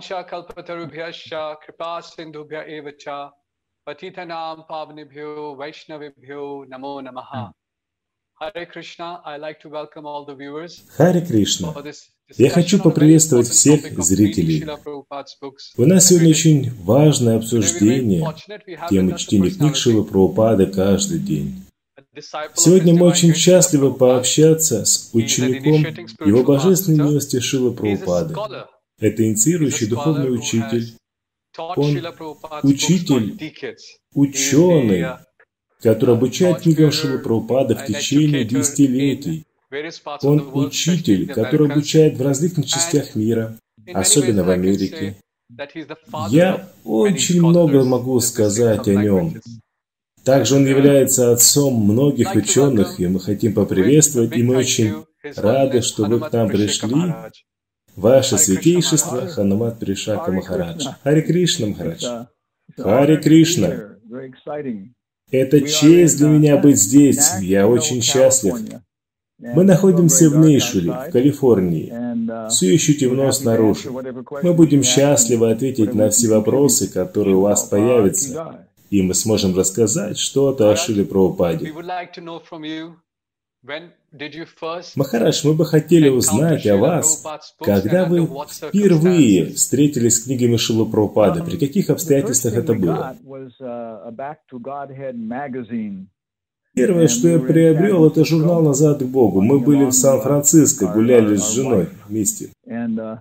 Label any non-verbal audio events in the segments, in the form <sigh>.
Kalpatarubhyascha kripa sindhubhya eva cha patitanam pavanibhyo vaishnavibhyo namo namaha. Hare Krishna, I like to welcome all the viewers for this Я хочу поприветствовать всех зрителей. У нас сегодня очень важное обсуждение темы чтения книг Шилы Прабхупады каждый день. Сегодня мы очень счастливы пообщаться с учеником Его Божественной милости a Прабхупады. Это инициирующий духовный учитель, Он учитель, ученый, the, который uh, обучает книгам Шилы Прабхупады в течение десятилетий. Он учитель, который обучает в различных частях мира, особенно в Америке. Я очень много могу сказать о нем. Также он uh, является отцом многих ученых, и мы хотим поприветствовать, и мы очень рады, что вы к нам пришли. Ваше святейшество Ханамат Пришака Махарадж. Кришна. Харе Кришна Махарадж. uh, be Кришна. Это честь для uh, меня быть здесь. Я очень счастлив. Мы находимся в Нейшвилле, в. Калифорнии. Uh, Все еще темно снаружи. Мы будем счастливы ответить на все вопросы, которые у вас появятся, и мы сможем рассказать что-то о Шиле Прабхупаде. Махарадж, мы бы хотели узнать о вас, когда вы впервые встретились с книгами Шилы Прабхупады, при Um, каких обстоятельствах это было? uh. Первое, что я приобрел, это журнал «Назад к Богу». Мы были в uh, Сан-Франциско, гуляли с женой вместе. uh.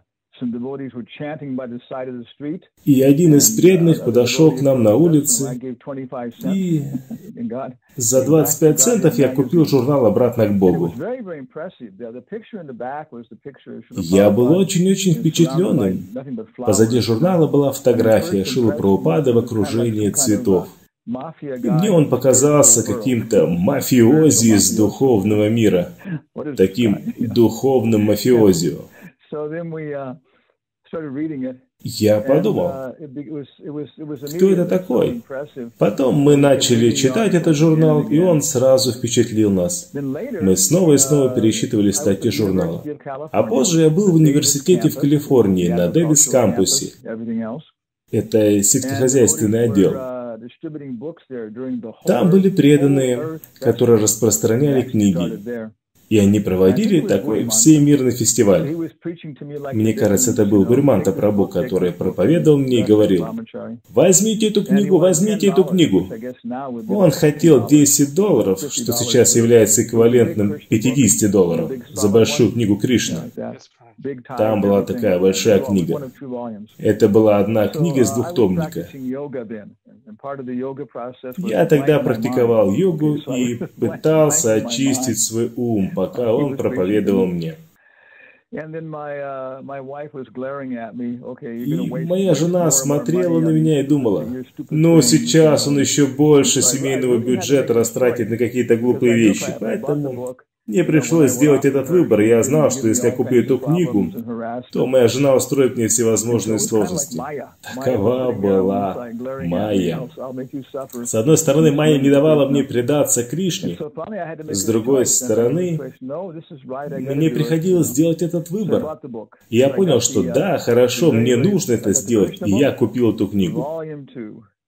И один из uh, преданных подошел к нам на улице, gave 25 cents и за a Back to 25 центов я купил журнал «Обратно к Богу». Я был очень-очень впечатленным. Позади журнала была фотография Шилы Прабхупады в окружении цветов. И мне он показался каким-то мафиози из духовного мира, таким духовным мафиозио. Uh, Я подумал, uh, кто это такой? Потом мы начали читать этот журнал, и он сразу впечатлил нас. Мы снова и снова uh, пересчитывали статьи журнала. А позже я был в университете в Калифорнии на Дэвис agricultural кампусе. campus, everything else. Это сельскохозяйственный отдел. uh, Там были преданные, которые распространяли книги. И они проводили такой всемирный фестиваль. Мне кажется, это был Гурманта Прабу, который проповедовал мне и говорил, возьмите эту книгу, возьмите эту $10, книгу. Он хотел $50. 10 долларов, что $50 сейчас является эквивалентным Christian book, 50 a долларов за большую книгу Кришны. Там была такая большая книга. Это была одна книга из uh, двухтомника. Я тогда практиковал йогу и пытался очистить свой ум, пока он проповедовал мне. Uh, И моя жена смотрела на меня и думала, ну сейчас он еще больше семейного бюджета растратит на какие-то глупые вещи. Поэтому мне пришлось сделать этот выбор. Я знал, что если я куплю эту книгу, то моя жена устроит мне всевозможные сложности. Такова была. Майя. С одной стороны, Майя не давала мне предаться Кришне, с другой стороны, мне приходилось сделать этот выбор. И я понял, что uh, да, хорошо, мне нужно это сделать. И я купил эту книгу.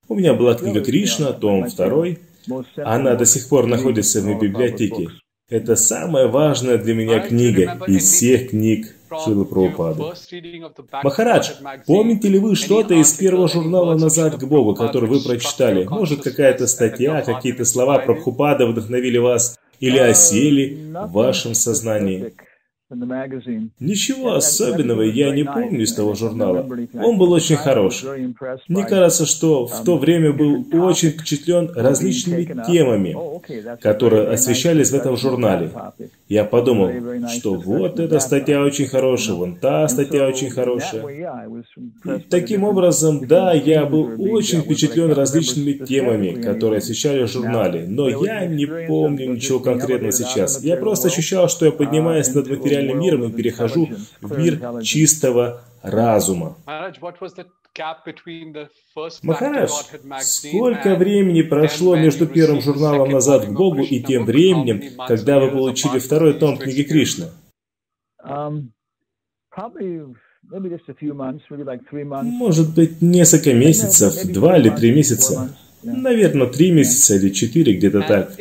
У меня была книга Кришна, том второй. Она до сих пор находится в моей библиотеке. Это самая важная для меня книга из всех книг Шилы Прабхупады. Махарадж, помните ли вы что-то из первого журнала «Назад к Богу», который вы прочитали? Может, какая-то статья, какие-то слова? Прабхупада вдохновили вас или осели в вашем сознании? Ничего особенного я не помню из того журнала. Он был очень хорош. Мне кажется, что в то um, время был очень впечатлен различными темами, Oh, которые освещались в этом журнале. Я подумал, что вот эта статья очень хорошая, вон та статья очень хорошая. И таким образом, да, я был очень впечатлен различными темами, которые освещали в журнале, но я не помню ничего конкретного сейчас. Я просто ощущал, что я uh, поднимаюсь над a материальным миром и перехожу в мир чистого разума. Махарадж, сколько времени прошло между первым журналом «Назад к Богу» и тем временем, когда вы получили второй том книги? Кришны? Um, Может быть, несколько месяцев, два или три месяца. Наверное, три месяца или четыре, где-то так.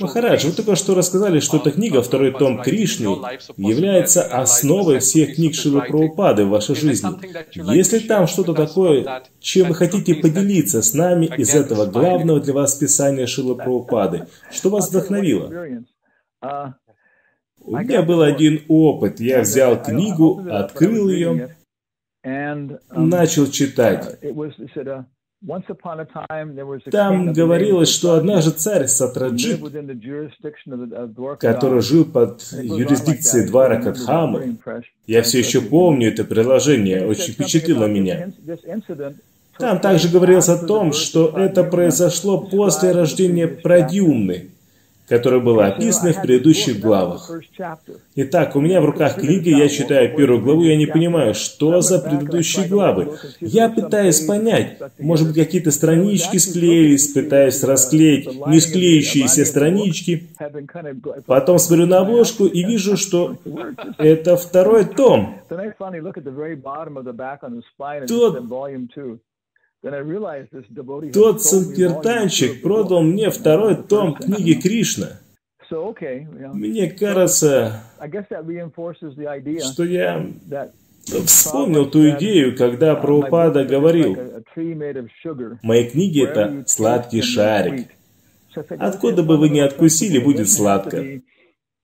Махарадж, вы только что рассказали, что эта книга, второй том Кришны, является основой всех книг Шилы Прабхупады в вашей жизни. Если там что-то такое, чем вы хотите поделиться с нами из этого главного для вас писания Шилы Прабхупады, что вас вдохновило? У меня был один опыт. Я взял книгу, открыл ее, начал читать. uh, Там говорилось, что однажды царь Сатраджит, который жил под юрисдикцией двора Кадхамы, я все еще помню это приложение, очень впечатлило меня. Там также говорилось о том, что это произошло после рождения Прадюмны, которое было описано в предыдущих главах. Итак, у меня в руках книга, я читаю первую главу, я не понимаю, что за предыдущие главы. Я пытаюсь понять, может быть, какие-то странички склеились, пытаюсь расклеить не склеющиеся странички. Потом смотрю на обложку и вижу, что это второй том. Тот тот санкиртанчик продал мне второй том книги Кришна. Мне кажется, что я вспомнил ту идею, когда Прабхупада говорил, «Мои книги — это сладкий шарик. Откуда бы вы ни откусили, будет сладко.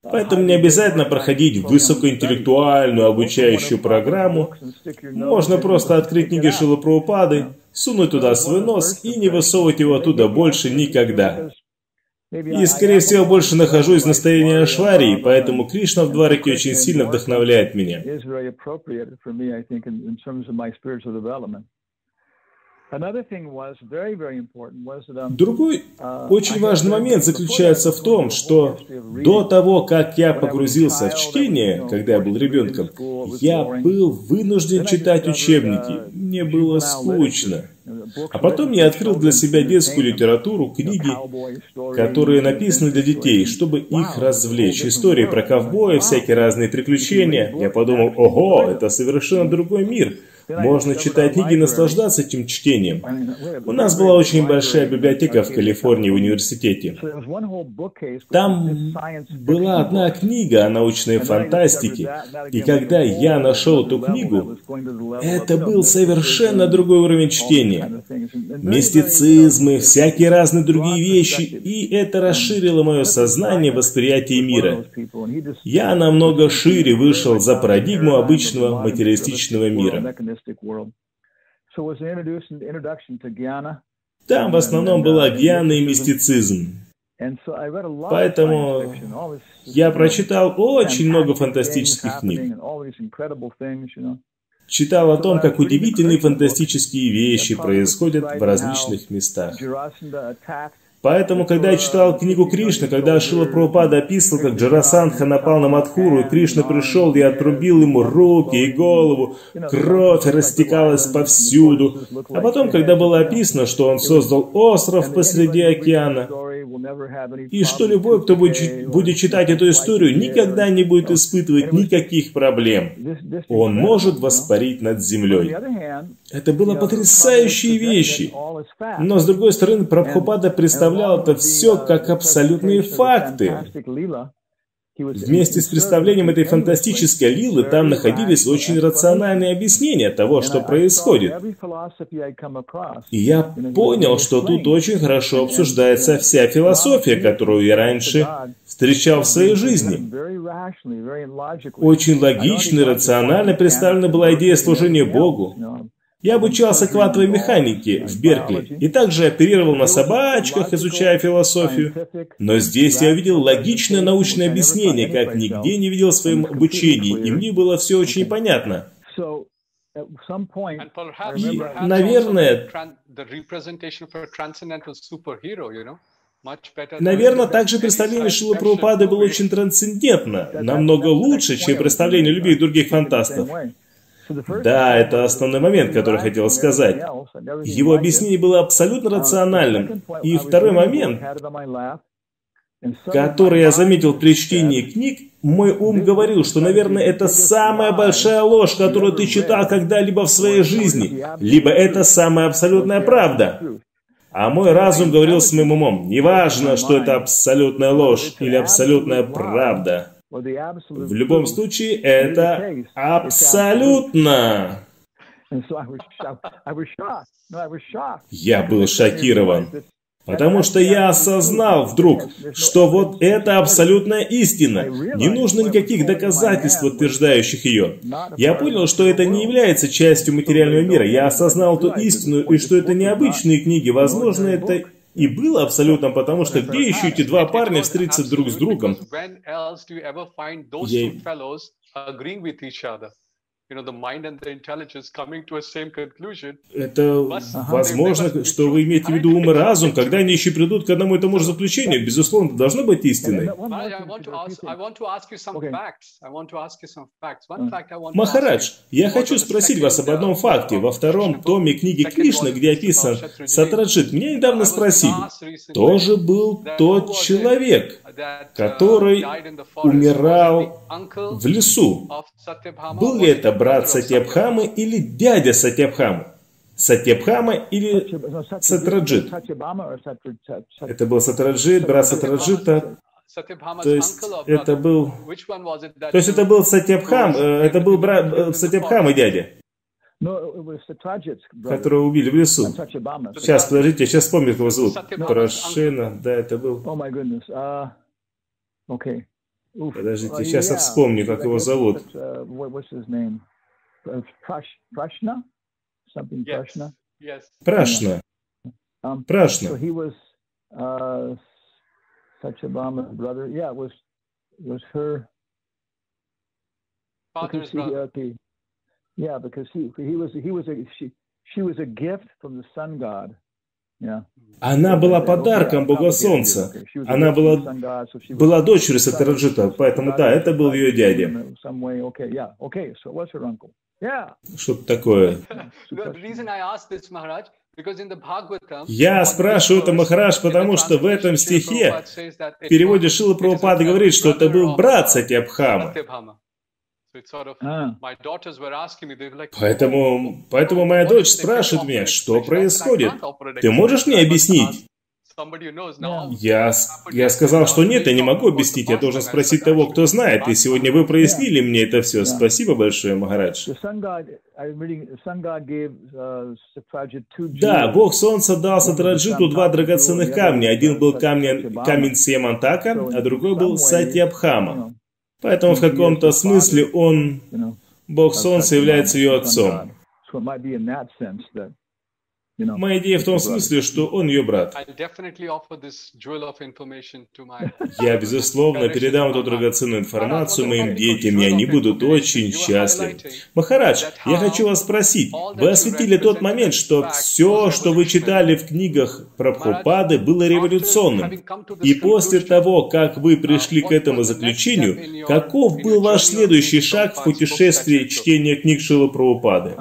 Поэтому не обязательно проходить высокоинтеллектуальную обучающую программу. Можно просто открыть книги Шилы Прабхупады, сунуть туда свой нос и не высовывать его оттуда больше никогда. И, скорее всего, больше нахожусь в настроении Ашварии, поэтому Кришна в Двараке очень сильно вдохновляет меня. Другой очень важный момент заключается в том, что до того, как я погрузился в чтение, когда я был ребенком, я был вынужден читать учебники. Мне было скучно. А потом я открыл для себя детскую литературу, книги, которые написаны для детей, чтобы их развлечь. Истории про ковбоя, всякие разные приключения. Я подумал, ого, это совершенно другой мир. Можно читать книги и наслаждаться этим чтением. У нас была очень большая библиотека в Калифорнии в университете. Там была одна книга о научной фантастике. И когда я нашел эту книгу, это был совершенно другой уровень чтения. Мистицизмы, всякие разные другие вещи. И это расширило мое сознание, восприятие мира. Я намного шире вышел за парадигму обычного материалистичного мира. Там в основном была гьяна и мистицизм. Поэтому я прочитал очень много фантастических книг. Читал о том, как удивительные фантастические вещи происходят в различных местах. Поэтому, когда я читал книгу Кришны, когда Шила Прабхупада описывал, как Джарасандха напал на Мадхуру, и Кришна пришел и отрубил ему руки и голову, кровь растекалась повсюду. А потом, когда было описано, что он создал остров посреди океана, и что любой, кто будет, читать эту историю, никогда не будет испытывать никаких проблем. Он может воспарить над землей. Это было потрясающие вещи. Но, с другой стороны, Прабхупада представлял это все как абсолютные факты. Вместе с представлением этой фантастической лилы там находились очень рациональные объяснения того, что происходит. И я понял, что тут очень хорошо обсуждается вся философия, которую я раньше встречал в своей жизни. Очень логично и рационально представлена была идея служения Богу. Я обучался квантовой механике в Беркли и также оперировал на собачках, изучая философию. Но здесь я увидел логичное научное объяснение, как нигде не видел в своем обучении, и мне было все очень понятно. И, наверное, Наверное, также представление Шилы Прабхупады было очень трансцендентно, намного лучше, чем представление любых других фантастов. Да, это основной момент, который хотел сказать. Его объяснение было абсолютно рациональным. И второй момент, который я заметил при чтении книг, мой ум говорил, что, наверное, это самая большая ложь, которую ты читал когда-либо в своей жизни, либо это самая абсолютная правда. А мой разум говорил с моим умом, неважно, что это абсолютная ложь или абсолютная правда. В любом случае, это абсолютно. Я был шокирован. Потому что я осознал вдруг, что вот это абсолютная истина. Не нужно никаких доказательств, утверждающих ее. Я понял, что это не является частью материального мира. Я осознал эту истину, и что это необычные книги. Возможно, это и было абсолютно, потому что где еще эти два парня встретятся друг с другом? Я... Это возможно, что вы имеете в виду ум и разум, когда они еще придут к одному и тому же заключению. Безусловно, это должно быть истиной. Махарадж, я хочу спросить вас об одном факте. Во втором томе книги Кришна, где описан Сатраджит, меня недавно спросили, тоже был тот человек, который умирал в лесу. Был ли это брат Сатьябхамы или дядя Сатьябхамы? Сатьябхама или Сатраджит? Это был Сатраджит, брат Сатраджита. То есть это был... То есть это был Сатьябхам, э, это был брат э, Сатьябхам и дядя которого убили в лесу. Сейчас, подождите, я сейчас вспомню, как его зовут. Порошина, да, это был... Uh, подождите, сейчас uh, я вспомню, как его зовут. Прашна? Something Prashna? Yes. Prashna. Um, Prashna. So he was uh, Satyabhama's brother. Yeah, it was was her father's he, brother. Okay. Yeah, because he he was he was a she she was a gift from the sun god. Она была подарком Бога Солнца. Она была, была дочерью Сатараджита, поэтому да, это был ее дядя. Что-то такое. <laughs> Я спрашиваю это, Махарадж, потому что в этом стихе в переводе Шила Прабхупада говорит, что это был брат Сатьябхама. Поэтому, поэтому моя дочь спрашивает меня, что происходит. Ты можешь мне объяснить? Я, я сказал, что нет, я не могу объяснить, я должен спросить того, кто знает. И сегодня вы прояснили мне это все. Спасибо большое, Махарадж. Да, Бог Солнца дал Сатраджиту два драгоценных камня. Один был камень, камень Сиямантака, а другой был Сатьябхама. Поэтому в каком-то смысле он, Бог Солнца, является ее отцом. Моя идея в том смысле, что он ее брат. <laughs> Я, безусловно, передам эту драгоценную информацию моим детям, и они будут очень счастливы. Махарадж, я хочу вас спросить. Вы осветили тот момент, что все, что вы читали в книгах Прабхупады, было революционным. И после того, как вы пришли к этому заключению, каков был ваш следующий шаг в путешествии чтения книг Шилы Прабхупады?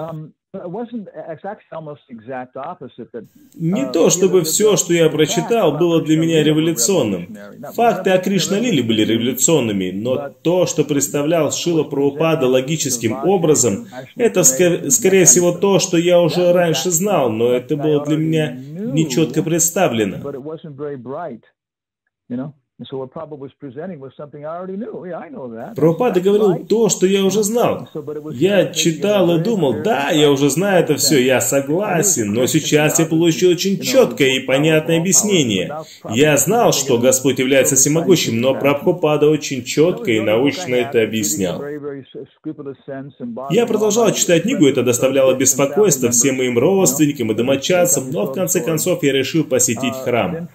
Не то, чтобы все, что я прочитал, было для меня революционным. Факты о Кришналиле были революционными, но то, что представлял Шила Прабхупада логическим образом, это, скорее всего, то, что я уже раньше знал, но это было для меня нечетко представлено. Прабхупада говорил то, что я уже знал. Я читал и думал, да, я уже знаю это все, я согласен, но сейчас я получил очень четкое и понятное объяснение. Я знал, что Господь является всемогущим, но Прабхупада очень четко и научно это объяснял. Я продолжал читать книгу, это доставляло беспокойство всем моим родственникам и домочадцам, но в конце концов я решил посетить храм.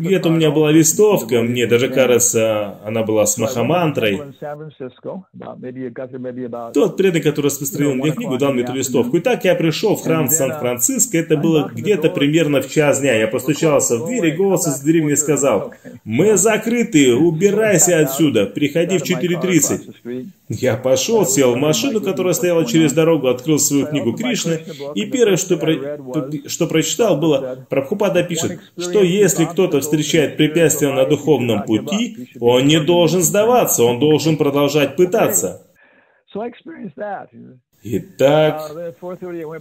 Где-то у меня была листовка, мне даже кажется, она была с Махамантрой. Тот преданный, который распространил мне книгу, дал мне эту листовку. И так я пришел в храм Сан-Франциско, это было где-то примерно в час дня. Я постучался в дверь, и голос из двери мне сказал, «Мы закрыты, убирайся отсюда, приходи в 4.30». Я пошел, сел в машину, которая стояла через дорогу, открыл свою книгу Кришны, и первое, что, про... что прочитал, было, Прабхупада пишет, что если кто-то встречает препятствия на духовном пути, он не должен сдаваться, он должен продолжать пытаться. Итак,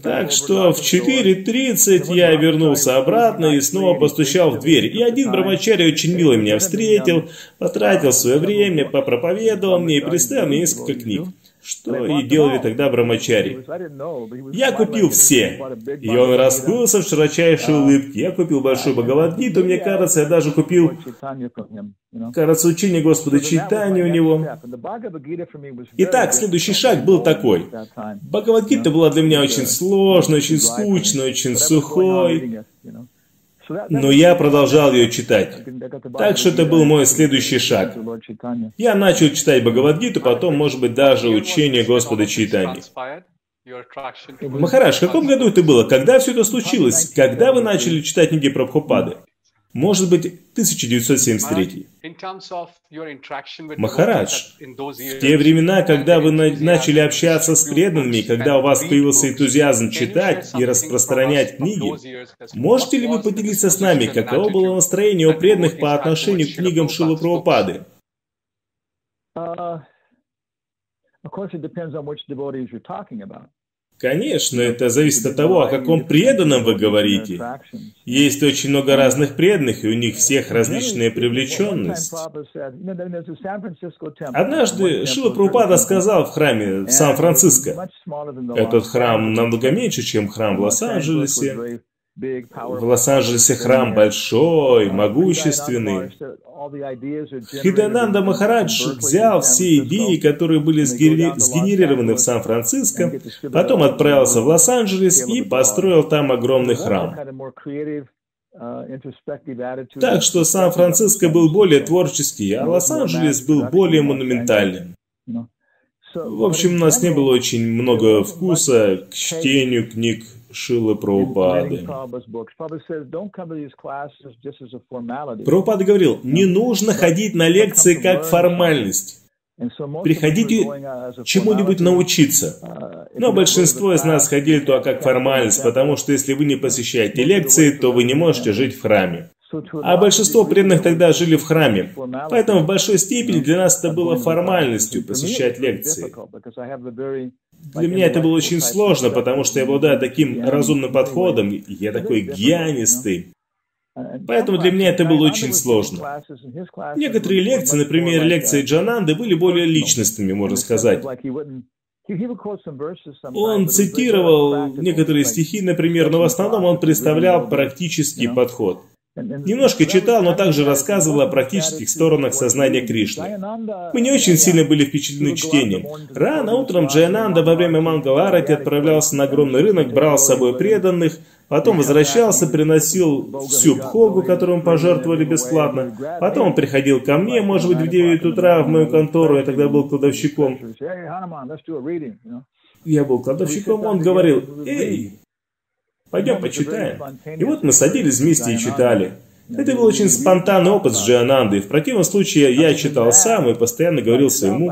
так что в 4.30 я вернулся обратно и снова постучал в дверь. И один брамачари очень мило меня встретил, потратил свое время, попроповедовал мне и представил мне несколько книг. Что и делали тогда брамачари. Я купил все. И он расплылся в широчайшей улыбке. Я купил большую Бхагавадгиту, мне кажется, я даже купил, кажется, учение Господа Читания у него. Итак, следующий шаг был такой. Бхагавадгита была для меня очень сложной, очень скучной, очень сухой. Но я продолжал ее читать. Так что это был мой следующий шаг. Я начал читать Бхагавадгиту, потом, может быть, даже учение Господа Читания. Махараш, в каком году это было? Когда все это случилось? Когда вы начали читать книги Прабхупады? Может быть, 1973. Махарадж, в те времена, когда вы на начали общаться с преданными, когда у вас появился энтузиазм читать и распространять книги, можете ли вы поделиться с нами, каково было настроение у преданных по отношению к книгам Шилы Прабхупады? Uh, of course, it depends on which devotees you're talking about. Конечно, это зависит от того, о каком преданном вы говорите. Есть очень много разных преданных, и у них всех различная привлеченность. Однажды Шила Прупада сказал в храме в Сан-Франциско, этот храм намного меньше, чем храм в Лос-Анджелесе, в Лос-Анджелесе храм большой, могущественный. Хидананда Махарадж взял все идеи, которые были сгенерированы в Сан-Франциско, потом отправился в Лос-Анджелес и построил там огромный храм. Так что Сан-Франциско был более творческий, а Лос-Анджелес был более монументальным. В общем, у нас не было очень много вкуса к чтению книг Шила Прабхупады. Прабхупада говорил, не нужно ходить на лекции как формальность. Приходите чему-нибудь научиться. Но большинство из нас ходили туда как формальность, потому что если вы не посещаете лекции, то вы не можете жить в храме. А большинство преданных тогда жили в храме. Поэтому в большой степени для нас это было формальностью посещать лекции. Для меня это было очень сложно, потому что я обладаю таким разумным подходом, я такой гьянистый. Поэтому для меня это было очень сложно. Некоторые лекции, например, лекции Джананды, были более личностными, можно сказать. Он цитировал некоторые стихи, например, но в основном он представлял практический подход. Немножко читал, но также рассказывал о практических сторонах сознания Кришны. Мы не очень сильно были впечатлены чтением. Рано утром Джаянанда во время Мангаларати отправлялся на огромный рынок, брал с собой преданных, потом возвращался, приносил всю пхогу, которую мы пожертвовали бесплатно. Потом он приходил ко мне, может быть, в 9 утра в мою контору, я тогда был кладовщиком. Я был кладовщиком, он говорил, «Эй, Пойдем почитаем. И вот мы садились вместе и читали. Это был очень спонтанный опыт с Джианандой. В противном случае я читал сам и постоянно говорил своему,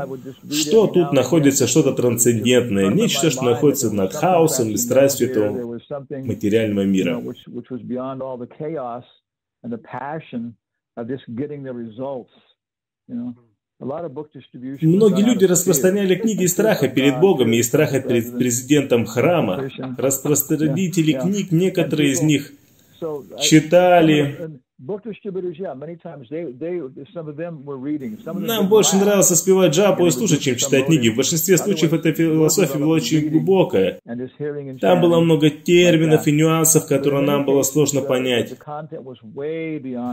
что тут находится что-то трансцендентное, нечто, что находится над хаосом или страстью этого материального мира. Многие люди распространяли книги страха перед Богом и страха перед президентом храма. Распространители книг, некоторые из них читали нам больше нравилось спевать джапу и слушать, чем читать книги. В большинстве случаев эта философия была очень глубокая. Там было много терминов и нюансов, которые нам было сложно понять.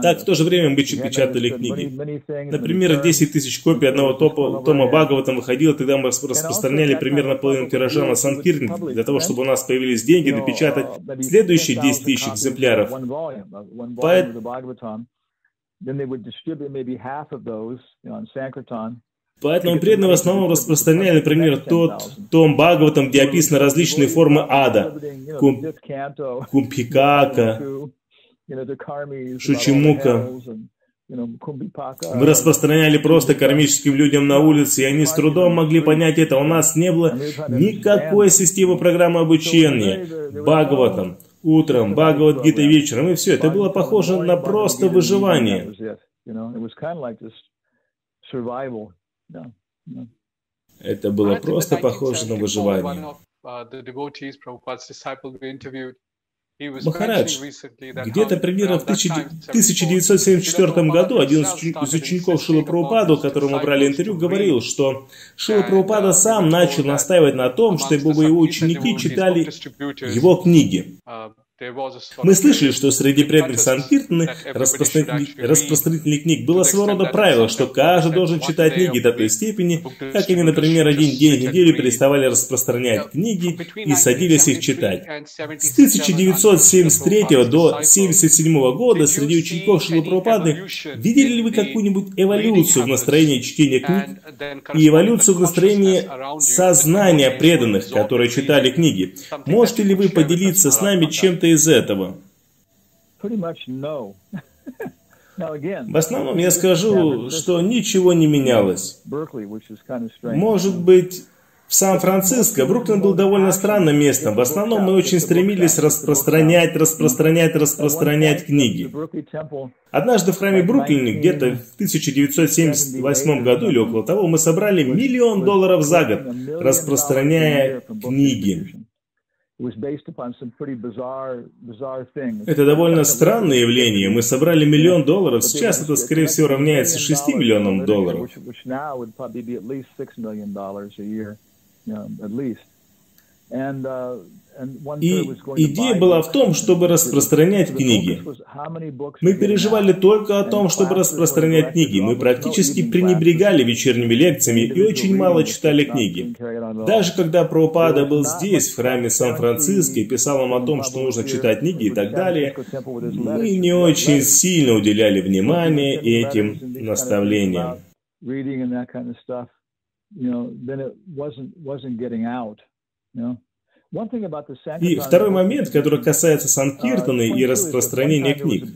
Так, в то же время мы печатали книги. Например, 10 тысяч копий одного топа, тома Бхагаватам выходило, тогда мы распространяли примерно половину тиража на Санкирн, для того, чтобы у нас появились деньги напечатать следующие 10 тысяч экземпляров. Поэтому Bhagavatam, then they would distribute maybe half of those you know, on Sankirtan. Поэтому преданные в основном распространяли, например, тот том Бхагаватам, где описаны различные формы ада. Кум, кумпикака, Шучимука. Мы распространяли просто кармическим людям на улице, и они с трудом могли понять это. У нас не было никакой системы программы обучения. Бхагаватам утром, Бхагавадгита вечером, и все. Это было похоже на просто выживание. Это было просто похоже на выживание. Махарадж, где-то примерно в 1974 году один из учеников Шила Прабхупаду, которому брали интервью, говорил, что Шила Прабхупада сам начал настаивать на том, чтобы его ученики читали его книги. Мы слышали, что среди преданных Санкиртаны, распространителей, распространителей книг, было своего рода правило, что каждый должен читать книги до той степени, как они, например, один день в неделю переставали распространять книги и садились их читать. С 1973 до 1977 года среди учеников Шилапрапады видели ли вы какую-нибудь эволюцию в настроении чтения книг и эволюцию в настроении сознания преданных, которые читали книги? Можете ли вы поделиться с нами чем-то из этого? <laughs> В основном я скажу, что ничего не менялось. Может быть, в Сан-Франциско Бруклин был довольно странным местом. В основном мы очень стремились распространять, распространять, распространять книги. Однажды в храме Бруклине, где-то в 1978 году или около того, мы собрали миллион долларов за год, распространяя книги. Это довольно странное явление. Мы собрали миллион долларов, сейчас это, скорее всего, равняется 6 миллионам долларов. И идея была в том, чтобы распространять книги. Мы переживали только о том, чтобы распространять книги. Мы практически пренебрегали вечерними лекциями и очень мало читали книги. Даже когда Прабхупада был здесь, в храме Сан-Франциско, и писал нам о том, что нужно читать книги и так далее, мы не очень сильно уделяли внимание этим наставлениям. И второй момент, который касается Санкиртаны и распространения книг.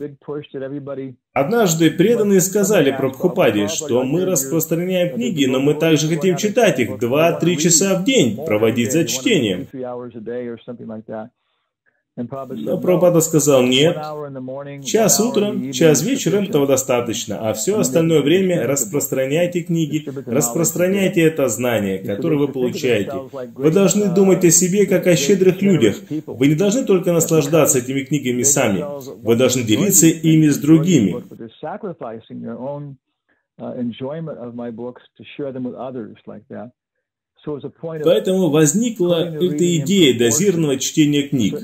Однажды преданные сказали про Прабхупаде, что мы распространяем книги, но мы также хотим читать их 2-3 часа в день, проводить за чтением. Но Прабхупада сказал, нет, час утром, час вечером этого достаточно, а все остальное время распространяйте книги, распространяйте это знание, которое вы получаете. Вы должны думать о себе, как о щедрых людях. Вы не должны только наслаждаться этими книгами сами, вы должны делиться ими с другими. Поэтому возникла эта идея дозированного чтения книг.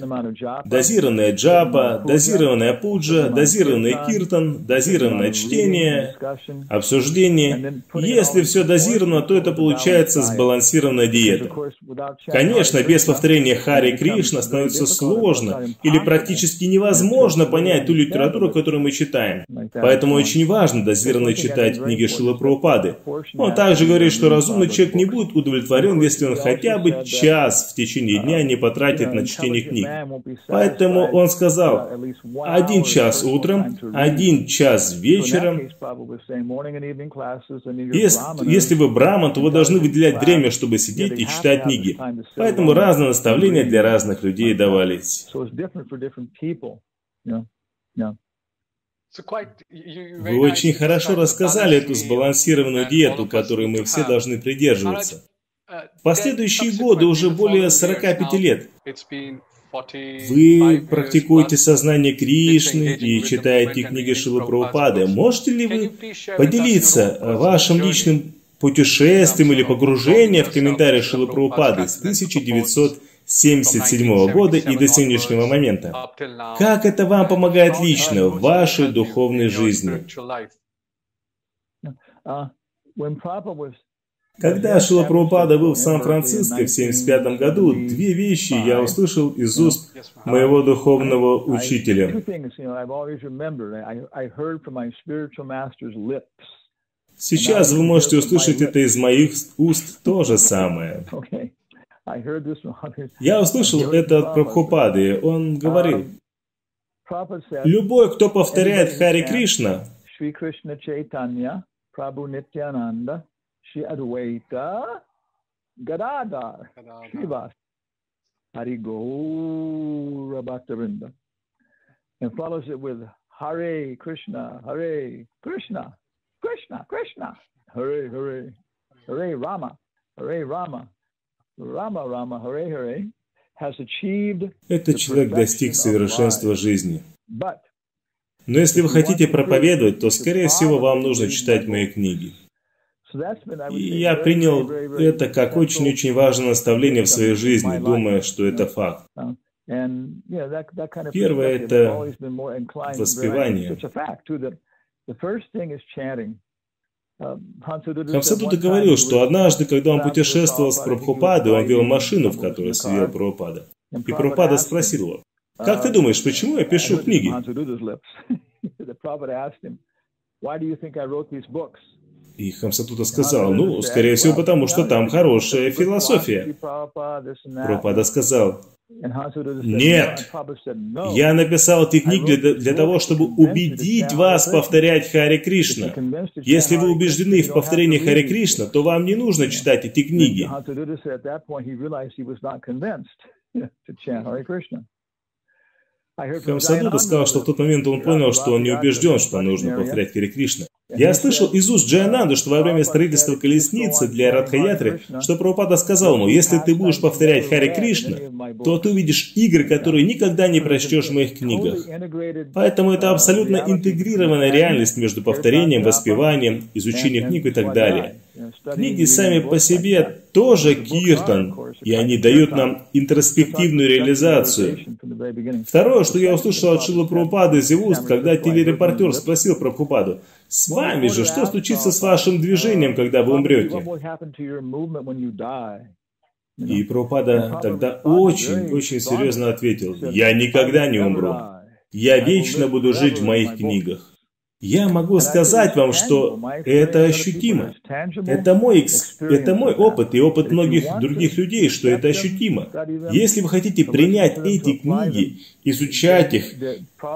Дозированная джапа, дозированная пуджа, дозированный киртан, дозированное чтение, обсуждение. Если все дозировано, то это получается сбалансированная диета. Конечно, без повторения Хари Кришна становится сложно или практически невозможно понять ту литературу, которую мы читаем. Поэтому очень важно дозированно читать книги Шилы Прабхупады. Он также говорит, что разумный человек не будет удовлетворен удовлетворен, если он хотя бы час в течение дня не потратит на чтение книг. Поэтому он сказал, один час утром, один час вечером. Если, если вы браман, то вы должны выделять время, чтобы сидеть и читать книги. Поэтому разные наставления для разных людей давались. Вы очень хорошо рассказали эту сбалансированную диету, которой мы все должны придерживаться. Последующие годы, уже более 45 лет, вы практикуете сознание Кришны и читаете книги Шилы Прабхупады. Можете ли вы поделиться вашим личным путешествием или погружением в комментарии Шилы Прабхупады с 1977 года и до сегодняшнего момента? Как это вам помогает лично в вашей духовной жизни? Когда Шила Прабхупада был в Сан-Франциско в 1975 году, две вещи я услышал из уст моего духовного учителя. Сейчас вы можете услышать это из моих уст то же самое. Я услышал это от Прабхупады. Он говорил, любой, кто повторяет Хари Кришна, Sri Krishna Chaitanya, Prabhu Nityananda, Shri Advaita, Gadadhar, Srivas, Hari Gaura Bhaktavinda, and follows it with Hare Krishna, Hare Krishna, Krishna, Krishna, Hare Hare, Hare Rama, Hare Rama, Rama Rama, Hare Hare, has achieved Этот человек достиг совершенства жизни. But Но если вы хотите проповедовать, то, скорее всего, вам нужно читать мои книги. И я принял это как очень-очень важное наставление в своей жизни, думая, что это факт. Первое – это воспевание. Хамсадута говорил, что однажды, когда он путешествовал с Прабхупадой, он вел машину, в которой сидел Прабхупада. И Прабхупада спросил его, «Как ты думаешь, почему я пишу книги?» <laughs> И Хамсатута сказал, ну, скорее всего, потому что там хорошая философия. Прабхупада сказал, нет, я написал эти книги для, для того, чтобы убедить вас повторять Харе Кришна. Если вы убеждены в повторении Харе Кришна, то вам не нужно читать эти книги. <laughs> Хамсадута сказал, что в тот момент он понял, что он не убежден, что нужно повторять Харе Кришна. Я слышал из уст Джаянанды, что во время строительства колесницы для Радхаятры, что Прабхупада сказал ему, если ты будешь повторять Харе Кришна, то ты увидишь игры, которые никогда не прочтешь в моих книгах. Поэтому это абсолютно интегрированная реальность между повторением, воспеванием, изучением книг и так далее. Книги сами по себе тоже киртан, и они дают нам интроспективную реализацию. Второе, что я услышал от Шила Прабхупады из его уст, когда телерепортер спросил Прабхупаду, с вами же, что случится с вашим движением, когда вы умрете? И Прабхупада тогда очень-очень серьезно ответил, я никогда не умру. Я вечно буду жить в моих книгах. Я могу сказать вам, что это ощутимо. Это мой, это мой опыт и опыт многих других людей, что это ощутимо. Если вы хотите принять эти книги, изучать их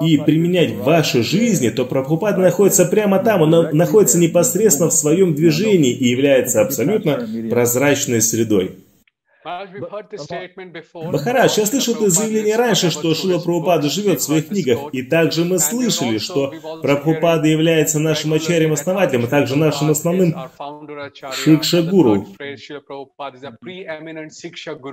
и применять в вашей жизни, то Прабхупада находится прямо там, он находится непосредственно в своем движении и является абсолютно прозрачной средой. Махарадж, я слышал это заявление раньше, что Шила Прабхупада живет в своих книгах, и также мы слышали, что Прабхупада является нашим ачарьем-основателем, а также нашим основным шикша-гуру.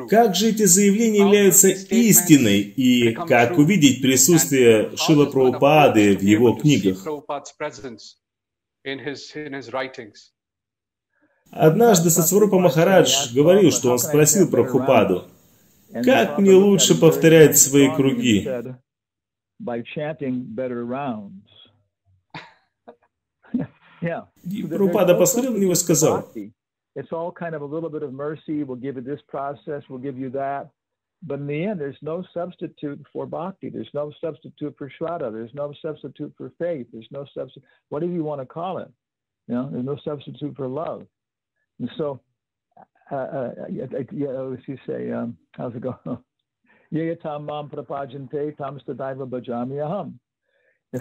Как же эти заявления являются истиной, и как увидеть присутствие Шила Прабхупады в его книгах? Однажды Сацварупа Махарадж говорил, что он спросил про Хупаду, как мне лучше повторять свои круги? И Прабхупада посмотрел на него и сказал, It's all kind of a little bit of mercy. We'll give you this process. We'll give you that. But in the end, there's no substitute for bhakti. There's no substitute for shraddha. There's no substitute for faith. There's no substitute, whatever you want to call it. You know, there's no substitute for love. And so, uh, uh, yeah, let's see, say, um, how's it go? <laughs>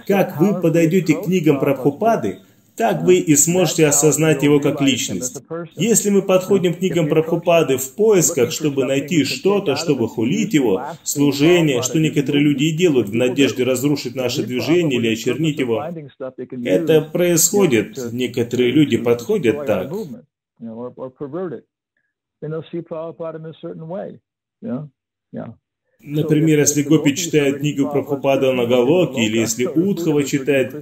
Как вы подойдете к книгам Прабхупады, так вы и сможете осознать его как личность. Если мы подходим к книгам Прабхупады в поисках, чтобы найти что-то, чтобы хулить его, служение, что некоторые люди и делают в надежде разрушить наше движение или очернить его, это происходит. Некоторые люди подходят так. You know, or, or pervert it. Then they'll see Prabhupada in a certain way. Yeah, yeah. Например, если Гопи читает книгу про Хупада на Галоке, или если Утхова читает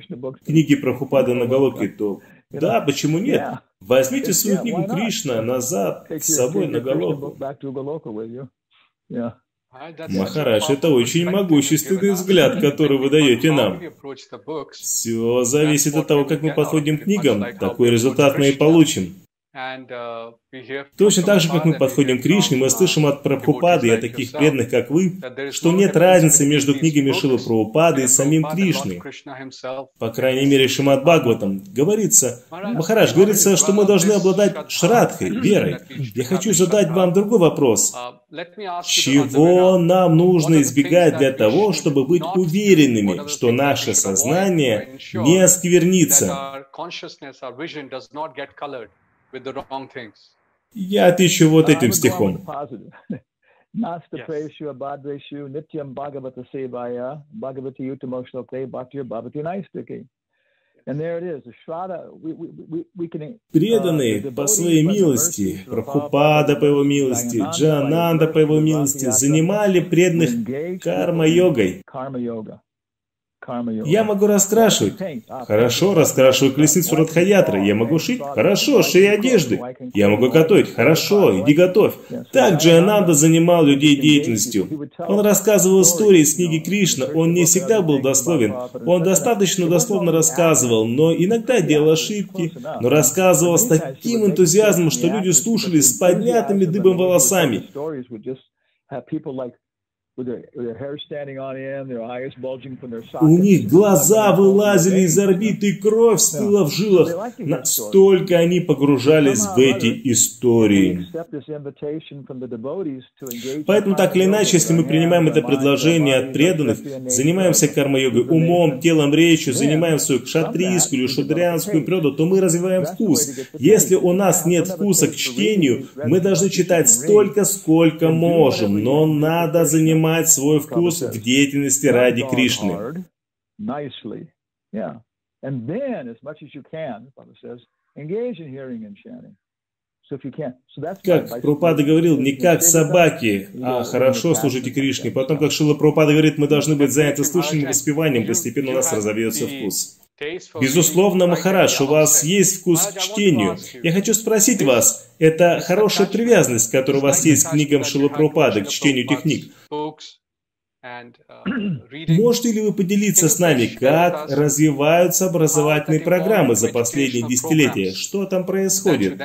книги про Хупада на Галоке, то да, почему нет? Возьмите свою книгу Кришна назад с собой на Галоку. Махарадж, это очень могущественный взгляд, который вы даете нам. Все зависит от того, как мы подходим к книгам. Такой результат мы и получим. Uh, Точно так же, как мы подходим к Кришне, мы слышим от Прабхупады и от таких преданных, как вы, что нет разницы между книгами Шилы Прабхупады и самим Кришной. По крайней мере, Шимат Бхагаватам говорится, Махарадж говорится, что мы должны обладать шрадхой, верой. Я хочу задать вам другой вопрос. Uh, Чего нам нужно избегать для того, чтобы быть уверенными, что наше сознание не осквернится? Я отвечу вот этим стихом. Nastapeshu abhadreshu nityam bhagavata sevaya bhagavati utamoshlokle bhaktir bhavati naistake. Преданные по своей милости, Прабхупада по его милости, Джананда по его милости занимали преданных карма-йогой. Я могу раскрашивать. Хорошо, раскрашиваю колесницу Радхаятры. Я могу шить. Хорошо, шей одежды. Я могу готовить. Хорошо, иди готовь. Так Джаянанда занимал людей деятельностью. Он рассказывал истории из книги Кришна. Он не всегда был дословен. Он достаточно дословно рассказывал, но иногда делал ошибки. Но рассказывал с таким энтузиазмом, что люди слушали с поднятыми дыбом волосами. У них глаза вылазили из орбиты, кровь стыла в жилах. Настолько они погружались в эти истории. Поэтому, так или иначе, если мы принимаем это предложение от преданных, занимаемся карма-йогой умом, телом, речью, занимаем свою кшатрийскую или шудрянскую природу, то мы развиваем вкус. Если у нас нет вкуса к чтению, мы должны читать столько, сколько можем, но надо заниматься понимать свой вкус в деятельности ради Кришны. Как Прупада говорил, не как собаки, а хорошо служите Кришне. Потом, как Шила Прупада говорит, мы должны быть заняты слушанием и воспеванием, постепенно у нас разовьется вкус. Безусловно, Махараш, у вас есть вкус к чтению. Я хочу спросить вас, это хорошая привязанность, которая у вас есть к книгам Шилапрупады, к чтению этих книг. Можете ли вы поделиться с нами, как развиваются образовательные программы за последние десятилетия? Что там происходит?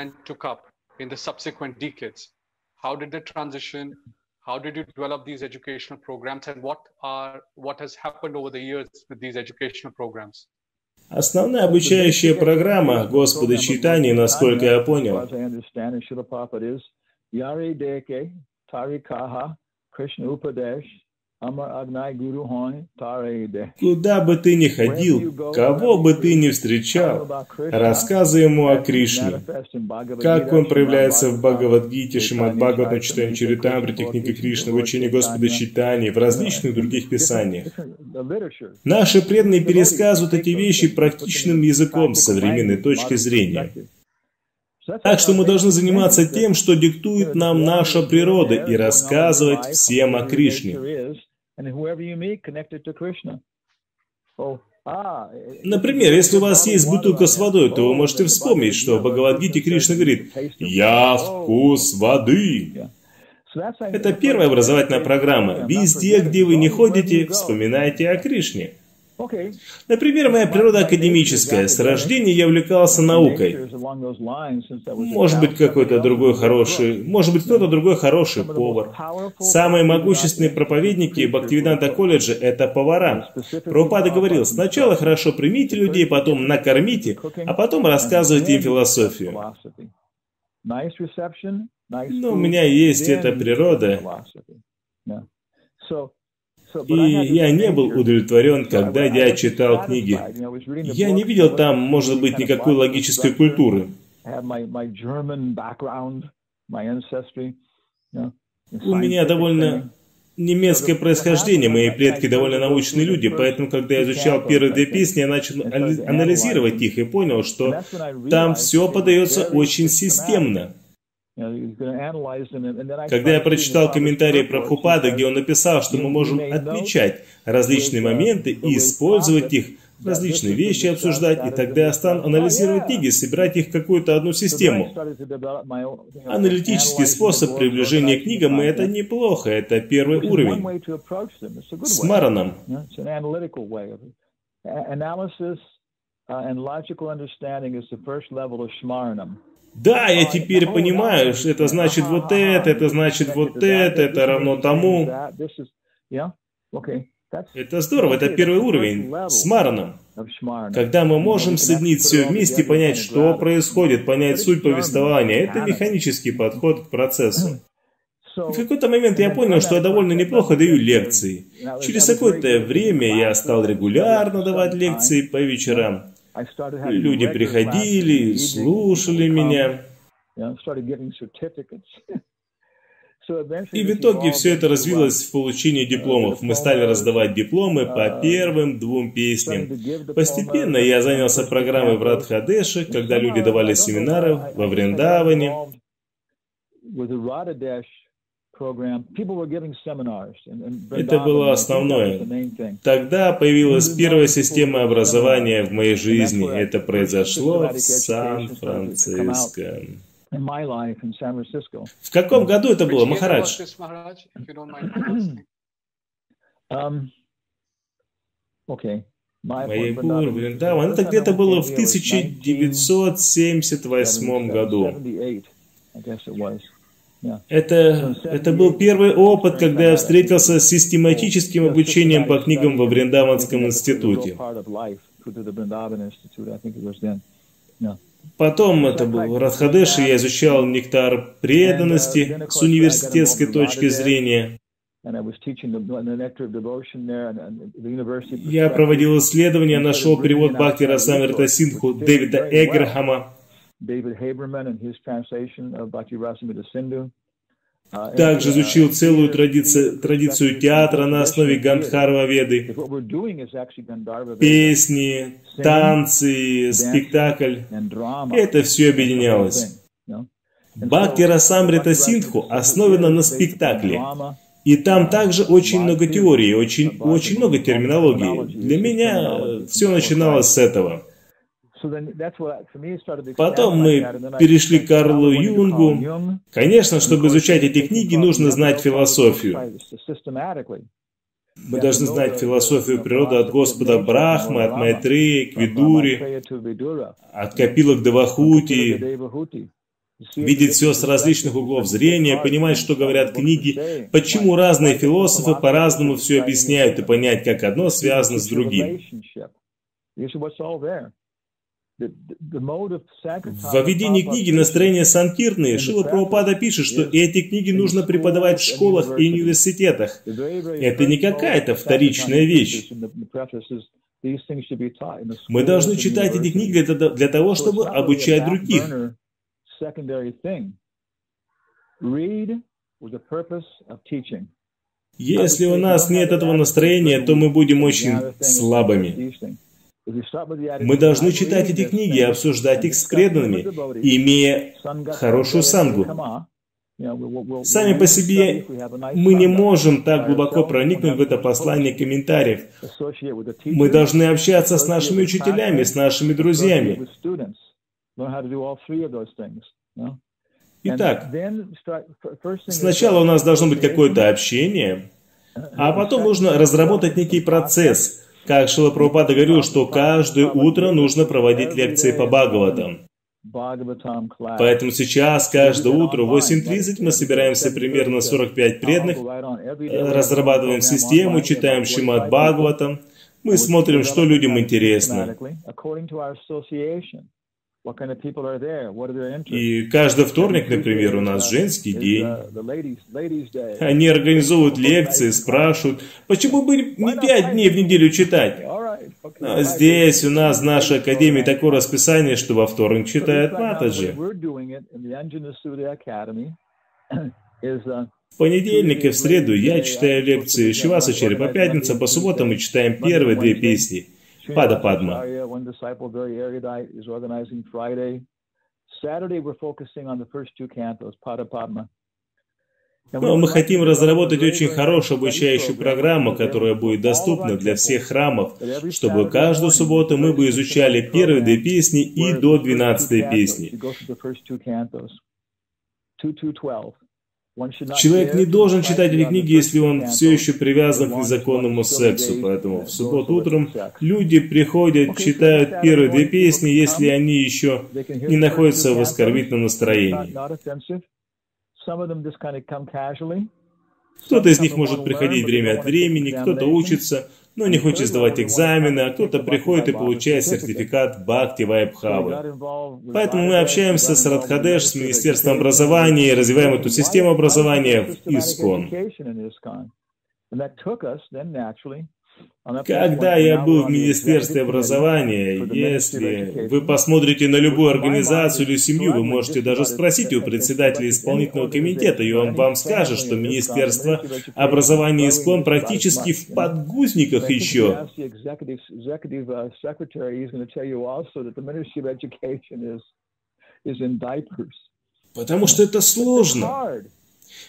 How did you develop these educational programs and what are what has happened over the years with these educational programs? Основная обучающая программа Господа Читани, насколько я понял, Куда бы ты ни ходил, кого бы ты ни встречал, рассказывай ему о Кришне, как он проявляется в Бхагавадгите, Шимад Бхагаватам, читаем Чаритамрите, книге Кришны, в учении Господа Читани, в различных других писаниях. Наши преданные пересказывают эти вещи практичным языком с современной точки зрения. Так что мы должны заниматься тем, что диктует нам наша природа, и рассказывать всем о Кришне. Ah, Например, если у вас есть бутылка с водой, то вы можете вспомнить, что в Бхагавадгите Кришна говорит «Я вкус воды». Это первая образовательная программа. Везде, где вы не ходите, вспоминайте о Кришне. Например, моя природа академическая. С рождения я увлекался наукой. Может быть, какой-то другой хороший, может быть, кто-то другой хороший повар. Самые могущественные проповедники Бхактивиданта колледжа – это повара. Прабхупада говорил, сначала хорошо примите людей, потом накормите, а потом рассказывайте им философию. Но у меня есть эта природа. И я не был удовлетворен, когда я читал книги. Я не видел там, может быть, никакой логической культуры. У меня довольно немецкое происхождение, мои предки довольно научные люди, поэтому, когда я изучал первые две песни, я начал анализировать их и понял, что там все подается очень системно. Когда я прочитал комментарии про Хупада, где он написал, что мы можем отмечать различные моменты и использовать их, различные вещи обсуждать, и тогда я стану анализировать книги, собирать их в какую-то одну систему. Аналитический способ приближения к книгам, это неплохо, это первый уровень. С Мараном. Analysis and logical understanding is the first level of Shmaranam. Да, я теперь понимаю, что это значит вот это, это значит вот это, это равно тому. Это здорово, это первый уровень с Мараном. Когда мы можем соединить все вместе, понять, что происходит, понять суть повествования, это механический подход к процессу. В какой-то момент я понял, что я довольно неплохо даю лекции. Через какое-то время я стал регулярно давать лекции по вечерам. Люди приходили, слушали меня. <laughs> И в итоге все это развилось в получении дипломов. Мы стали раздавать дипломы по первым двум песням. Постепенно я занялся программой в Радхадеше, когда люди давали семинары во Вриндаване. Это было основное. Тогда появилась первая система образования в моей жизни. Это произошло в Сан-Франциско. В каком году это было, Махарадж? Майяпур, <coughs> Вриндаван. Это где-то было в 1978 году. Это, это был первый опыт, когда я встретился с систематическим обучением по книгам во Вриндаванском институте. Потом это был Радхадеш, и я изучал нектар преданности с университетской точки зрения. Я проводил исследования, нашел перевод Бхакти Расамрита Синдху Дэвида Эграхама. Также изучил целую традицию, традицию театра на основе Гандхарва Веды. Песни, танцы, спектакль. Это все объединялось. Бхакти Расамрита Синдху основана на спектакле. И там также очень много теории, очень, очень много терминологии. Для меня все начиналось с этого. Потом мы перешли к Карлу Юнгу. Конечно, чтобы изучать эти книги, нужно знать философию. Мы должны знать философию природы от Господа Брахмы, от Майтреи к Видуре, от Капила к Девахути, видеть все с различных углов зрения, понимать, что говорят книги, почему разные философы по-разному все объясняют и понять, как одно связано с другим. В введении книги «Настроение Санкиртны» Шила Прабхупада пишет, что эти книги нужно преподавать в школах и университетах. Это не какая-то вторичная вещь. Мы должны читать эти книги для, для того, чтобы обучать других. Если у нас нет этого настроения, то мы будем очень слабыми. Мы должны читать эти книги и обсуждать их с преданными, имея хорошую сангу. Сами по себе мы не можем так глубоко проникнуть в это послание комментариев. Мы должны общаться с нашими учителями, с нашими друзьями. Итак, сначала у нас должно быть какое-то общение, а потом нужно разработать некий процесс – как Шила Прабхупада говорил, что каждое утро нужно проводить лекции по Бхагаватам. Поэтому сейчас, каждое утро в 8.30 мы собираемся примерно 45 преданных, разрабатываем систему, читаем Шимат Бхагаватам, мы смотрим, что людям интересно. И каждый вторник, например, у нас женский день. Они организовывают лекции, спрашивают, почему бы не пять дней в неделю читать? А здесь у нас в нашей академии такое расписание, что во вторник читают Матаджи. <clears throat> В понедельник и в среду я читаю лекции Шивасачари, по пятницам, по субботам мы читаем первые две песни. Пада Падма. Но мы хотим разработать очень хорошую обучающую программу, которая будет доступна для всех храмов, чтобы каждую субботу мы бы изучали первые две песни и до двенадцатой песни. Человек не должен читать эти книги, если он все еще привязан к незаконному сексу. Поэтому в субботу утром люди приходят, читают первые две песни, если они еще не находятся в оскорбительном настроении. Кто-то из них может приходить время от времени, кто-то учится, но не хочет сдавать экзамены, а кто-то приходит и получает сертификат Бхакти Вайбхавы. Поэтому мы общаемся с Радхадеш, с Министерством образования и развиваем эту систему образования в ИСКОН. Когда я был в Министерстве образования, если вы посмотрите на любую организацию или семью, вы можете даже спросить у председателя исполнительного комитета, и он вам скажет, что Министерство образования ИСКОН практически в подгузниках еще. Потому что это сложно.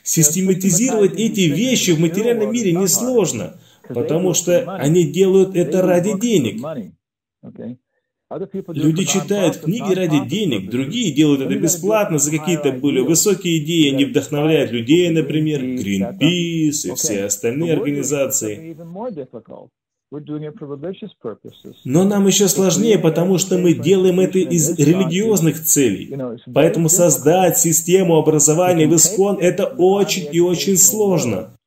Систематизировать эти вещи в материальном мире несложно. Потому что они делают это ради денег. Люди читают книги ради денег, другие делают это бесплатно за какие-то более высокие идеи, они вдохновляют людей, например, Greenpeace и все остальные организации. Но нам еще сложнее, потому что мы делаем это из религиозных целей. Поэтому создать систему образования в ИСКОН – это очень и очень сложно.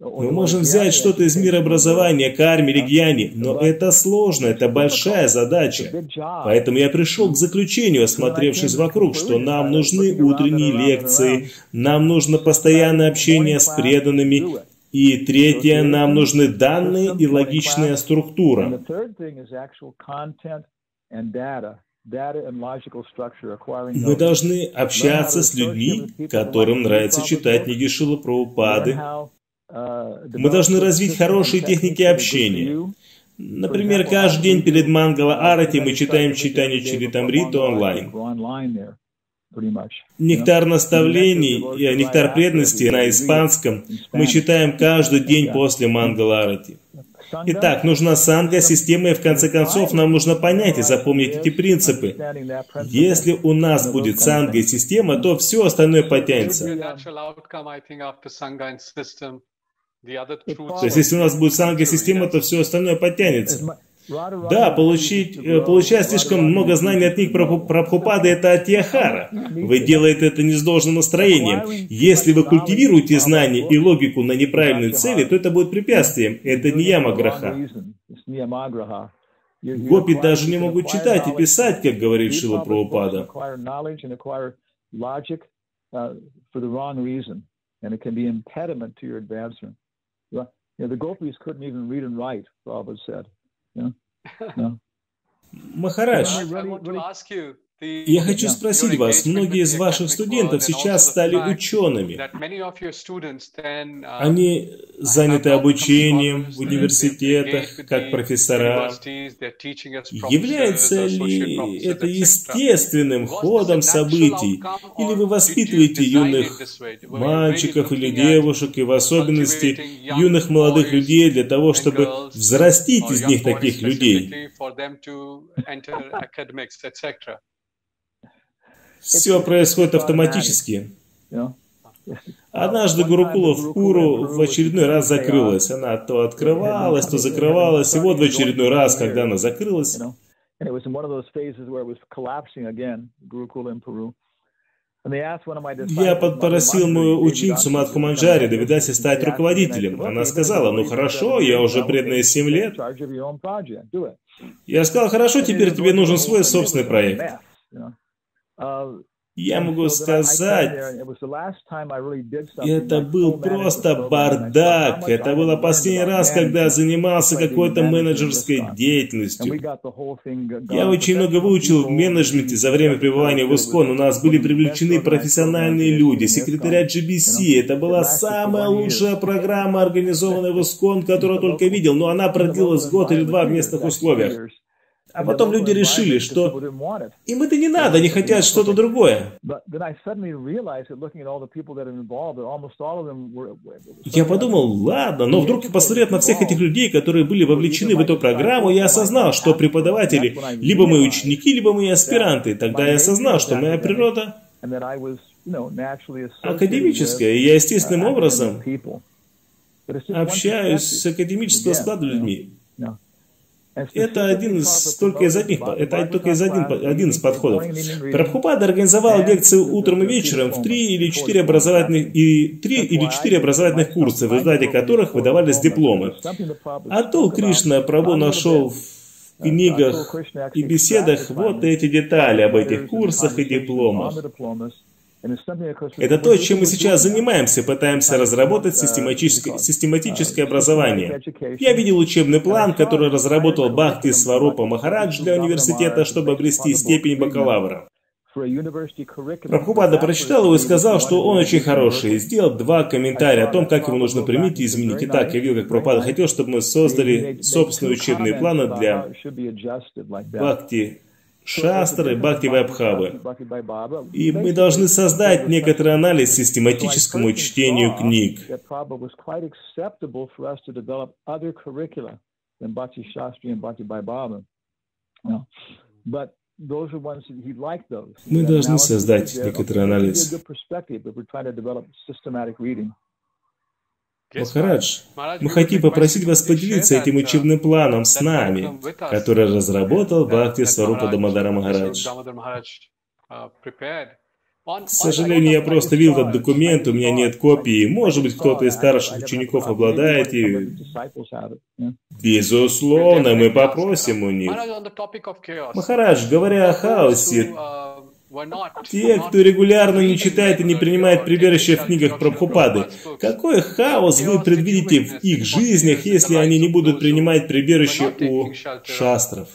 Мы можем взять что-то из мира образования, карми, регьяни, но это сложно, это большая задача. Поэтому я пришел к заключению, осмотревшись вокруг, что нам нужны утренние лекции, нам нужно постоянное общение с преданными, и третье, нам нужны данные и логичная структура. Мы должны общаться с людьми, которым нравится читать книги Шила Прабхупады, мы должны развить хорошие техники общения. Например, каждый день перед Мангала Арати мы читаем читание Чаритамрита онлайн. Нектар наставлений, и нектар преданности на испанском мы читаем каждый день после Мангала Арати. Итак, нужна санга, система, и в конце концов нам нужно понять и запомнить эти принципы. Если у нас будет санга и система, то все остальное потянется. То есть, если у нас будет санга-система, то все остальное подтянется. Да, получить, э, получать слишком много знаний от них про Прабхупады – это атьяхара. Вы делаете это не с должным настроением. Если вы культивируете знания и логику на неправильной цели, то это будет препятствием. Это не ямаграха. Гопи даже не могут читать и писать, как говорит Шила Прабхупада. You know, the gopis couldn't even read and write, Prabhupada said. You know? no. Maharaj. Really, I want to ask you я хочу спросить вас, многие из ваших студентов сейчас стали учеными. Они заняты обучением в университетах, как профессора. Является ли это естественным ходом событий? Или вы воспитываете юных мальчиков или девушек, и в особенности юных молодых людей для того, чтобы взрастить из них таких людей? Все происходит автоматически. Однажды Гурукула в Куру в очередной раз закрылась. Она то открывалась, то закрывалась. И вот в очередной раз, когда она закрылась, я попросил мою ученицу Матху Манджари Давидаси стать руководителем. Она сказала, ну хорошо, я уже преданная 7 лет. Я сказал, хорошо, теперь тебе нужен свой собственный проект. Я могу сказать, это был просто бардак. Это было последний раз, когда я занимался какой-то менеджерской деятельностью. Я очень много выучил в менеджменте за время пребывания в УСКОН. У нас были привлечены профессиональные люди, секретаря GBC. Это была самая лучшая программа, организованная в УСКОН, которую я только видел, но она продлилась год или два в местных условиях. А потом люди решили, что им это не надо, они хотят что-то другое. Я подумал, ладно, но вдруг посмотрев на всех этих людей, которые были вовлечены в эту программу, я осознал, что преподаватели либо мои ученики, либо мои аспиранты. Тогда я осознал, что моя природа академическая, и я естественным образом общаюсь с академического склада людьми. Это один из, только из одних, это только из один, один из подходов. Прабхупада организовал лекции утром и вечером в три или четыре образовательных, и три или четыре образовательных курса, в результате которых выдавались дипломы. А то Кришна Прабhu нашел в книгах и беседах вот эти детали об этих курсах и дипломах. Это то, чем мы сейчас занимаемся, пытаемся разработать систематическое, систематическое образование. Я видел учебный план, который разработал Бхакти Сварупа Махарадж для университета, чтобы обрести степень бакалавра. Прабхупада прочитал его и сказал, что он очень хороший, и сделал два комментария о том, как его нужно применить и изменить. Итак, я видел, как Прабхупада хотел, чтобы мы создали собственные учебные планы для Бхакти Шастры, Бхакти Вайбхавы. И мы должны создать некоторый анализ систематическому чтению книг. Мы должны создать некоторый анализ. Махарадж, мы хотим попросить вас поделиться этим учебным планом с нами, который разработал Бхакти Сварупа Дамадара Махарадж. К сожалению, я просто видел этот документ, у меня нет копии. Может быть, кто-то из старших учеников обладает и... Безусловно, мы попросим у них. Махарадж, говоря о хаосе, те, кто регулярно не читает и не принимает прибежище в книгах Прабхупады, какой хаос вы предвидите в их жизнях, если они не будут принимать прибежище у шастров?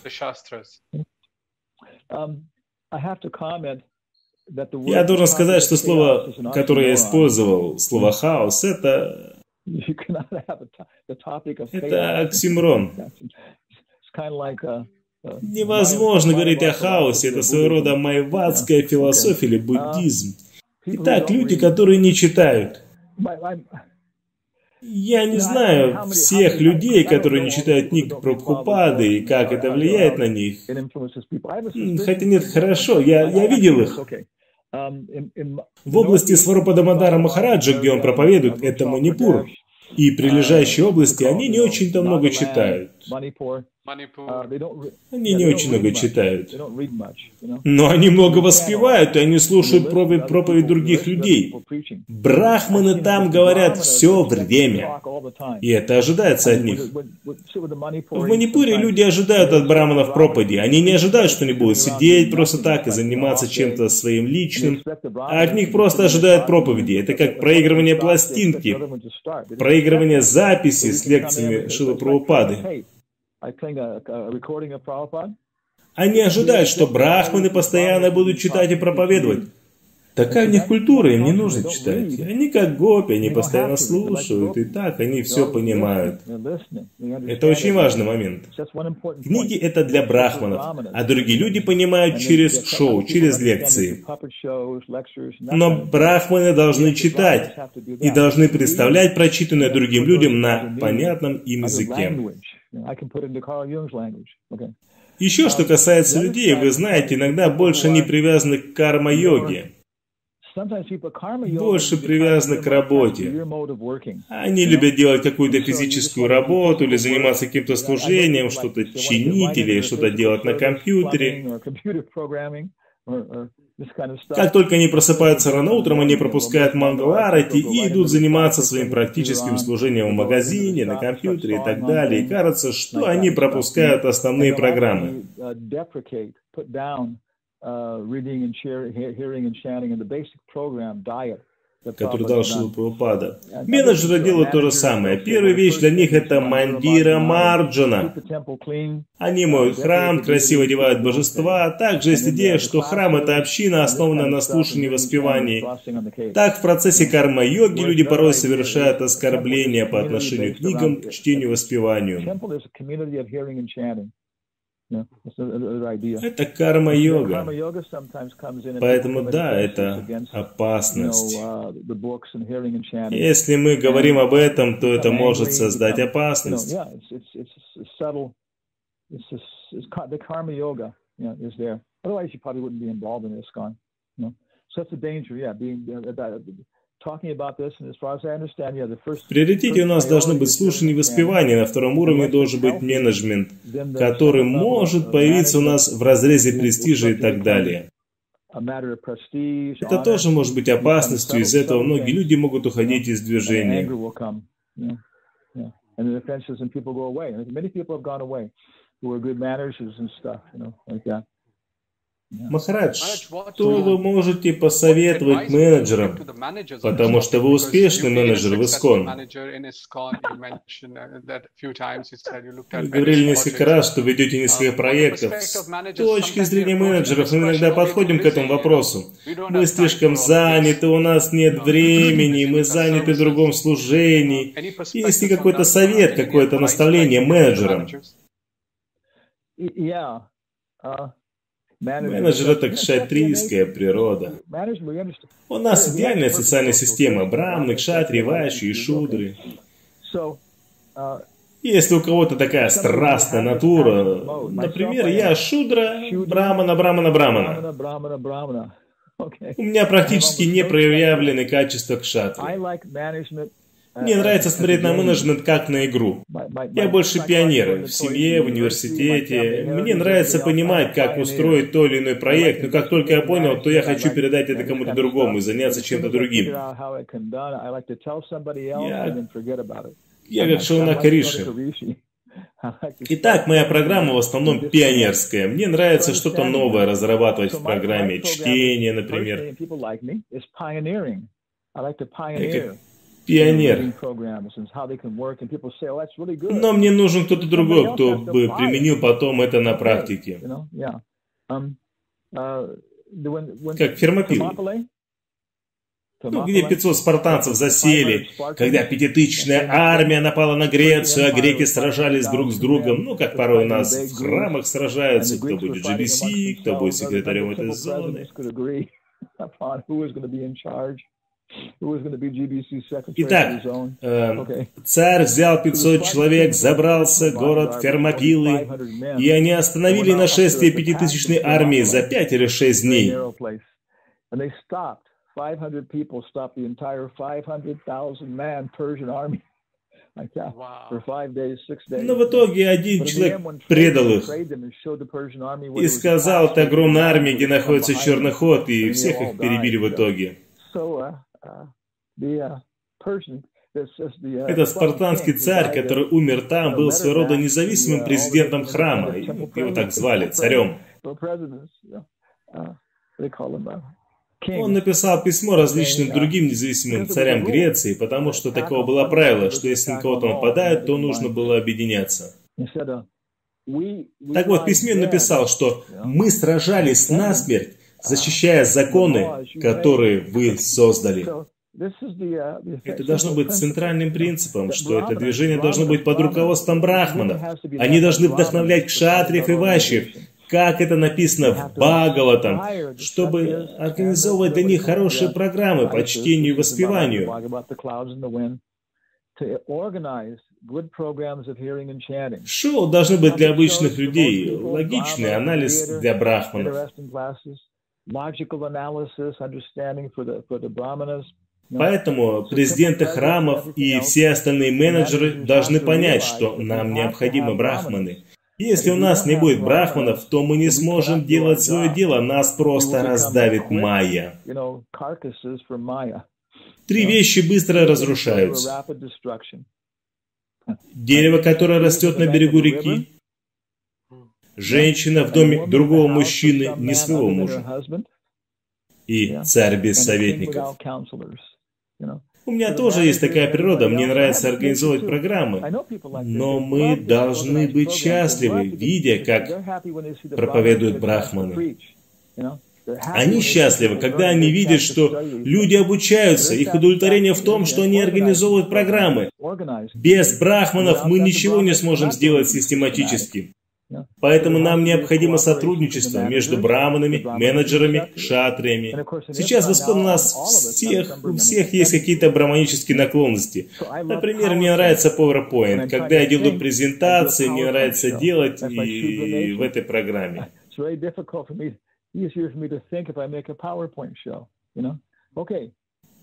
Я должен сказать, что слово, которое я использовал, слово «хаос», это... <laughs> Это оксимрон. Невозможно говорить о хаосе, это своего рода майвадская философия или буддизм. Итак, люди, которые не читают. Я не знаю всех людей, которые не читают книг про Прабхупады и как это влияет на них. Хотя нет, хорошо, я, я видел их. В области Сварупадамадара Махараджа, где он проповедует, это Манипур. И прилежащие области, они не очень-то много читают. Они не очень много читают. Но они много воспевают, и они слушают проповедь, проповедь других людей. Брахманы там говорят все время. И это ожидается от них. В Манипуре люди ожидают от браманов проповеди. Они не ожидают, что они будут сидеть просто так и заниматься чем-то своим личным. А от них просто ожидают проповеди. Это как проигрывание пластинки, проигрывание записи с лекциями Шилы Прабхупады. Они ожидают, что брахманы постоянно будут читать и проповедовать. Такая у них культура, им не нужно читать. Они как гопи, они постоянно слушают, и так они все понимают. Это очень важный момент. Книги это для брахманов, а другие люди понимают через шоу, через лекции. Но брахманы должны читать и должны представлять прочитанное другим людям на понятном им языке. Еще что касается людей, вы знаете, иногда больше не привязаны к карма-йоге. Больше привязаны к работе. Они любят делать какую-то физическую работу или заниматься каким-то служением, что-то чинить или что-то делать на компьютере. <laughs> Как только они просыпаются рано утром, они пропускают мангаларати и идут заниматься своим практическим служением в магазине, на компьютере и так далее. И кажется, что они пропускают основные программы. Который дал Шила Прабхупада. Менеджеры делают то же самое. Первая вещь для них это Мандира Марджана. Они моют храм, красиво одевают божества. Также есть идея, что храм это община, основанная на слушании и воспевании. Так в процессе карма-йоги люди порой совершают оскорбления по отношению к книгам, к чтению и воспеванию. Это карма-йога. Поэтому да, это опасность. Если мы говорим об этом, то это может создать опасность. Otherwise, you probably wouldn't be involved in ISKCON. You know? So that's the danger, yeah, being uh, В приоритете у нас должно быть слушание и воспевание, на втором уровне должен быть менеджмент, который может появиться у нас в разрезе престижа и так далее. Это тоже может быть опасностью, из-за этого многие люди могут уходить из движения. Махарадж, что вы можете посоветовать менеджерам, потому что вы успешный менеджер в Искон? Вы говорили несколько раз, что ведете несколько проектов. С точки зрения менеджеров мы иногда подходим к этому вопросу. Мы слишком заняты, у нас нет времени, мы заняты в другом служении. Есть ли какой-то совет, какое-то наставление менеджерам? Менеджер – это кшатрийская природа. У нас идеальная социальная система. Брамны, кшатри, вайши и шудры. Если у кого-то такая страстная натура, например, я шудра, брамана, брамана, брамана. <laughs> У меня практически не проявлены качества кшатри. Мне нравится смотреть на менеджмент как на игру. Я больше пионер в семье, в университете. Мне нравится понимать, как устроить то или иной проект, но как только я понял, то я хочу передать это кому-то другому и заняться чем-то другим. Я, я как Шауна Кариши. Итак, моя программа в основном пионерская. Мне нравится что-то новое разрабатывать в программе. Чтение, например. Я пионер. Но мне нужен кто-то другой, кто бы применил потом это на практике. Как Фермопил. Ну, где 500 спартанцев засели, когда пятитысячная армия напала на Грецию, а греки сражались друг с другом, ну, как порой у нас в храмах сражаются, кто будет GBC, кто будет секретарем этой зоны. <laughs> Итак, э, царь взял 500 человек, забрался в город Фермопилы, и они остановили нашествие пятитысячной армии за пять или шесть дней. Но в итоге один человек предал их и сказал этой огромной армии, где находится черный ход, и всех их перебили в итоге. Uh, Uh, Этот спартанский царь, который умер там, был своего рода независимым президентом храма. Его так звали, царем. Он написал письмо различным другим независимым царям Греции, потому что такого было правило, что если на кого-то нападают, то нужно было объединяться. Так вот, в письме он написал, что мы сражались насмерть, защищая законы, которые вы создали. Это должно быть центральным принципом, что это движение должно быть под руководством брахманов. Они должны вдохновлять кшатриев и ващев, как это написано в Бхагаватам, чтобы организовывать для них хорошие программы по чтению и воспеванию. Шоу должны быть для обычных людей, логичный анализ для брахманов. Поэтому президенты храмов и все остальные менеджеры должны понять, что нам необходимы брахманы. Если у нас не будет брахманов, то мы не сможем делать свое дело, нас просто раздавит майя. Три вещи быстро разрушаются. Дерево, которое растет на берегу реки, женщина в доме другого мужчины, не своего мужа, и царь без советников. У меня тоже есть такая природа, мне нравится организовывать программы, но мы должны быть счастливы, видя, как проповедуют брахманы. Они счастливы, когда они видят, что люди обучаются, их удовлетворение в том, что они организовывают программы. Без брахманов мы ничего не сможем сделать систематически. Поэтому нам необходимо сотрудничество между браманами, менеджерами, шатриями. Сейчас в у нас всех, у всех есть какие-то браманические наклонности. Например, мне нравится PowerPoint. Когда я делаю презентации, мне нравится делать и в этой программе.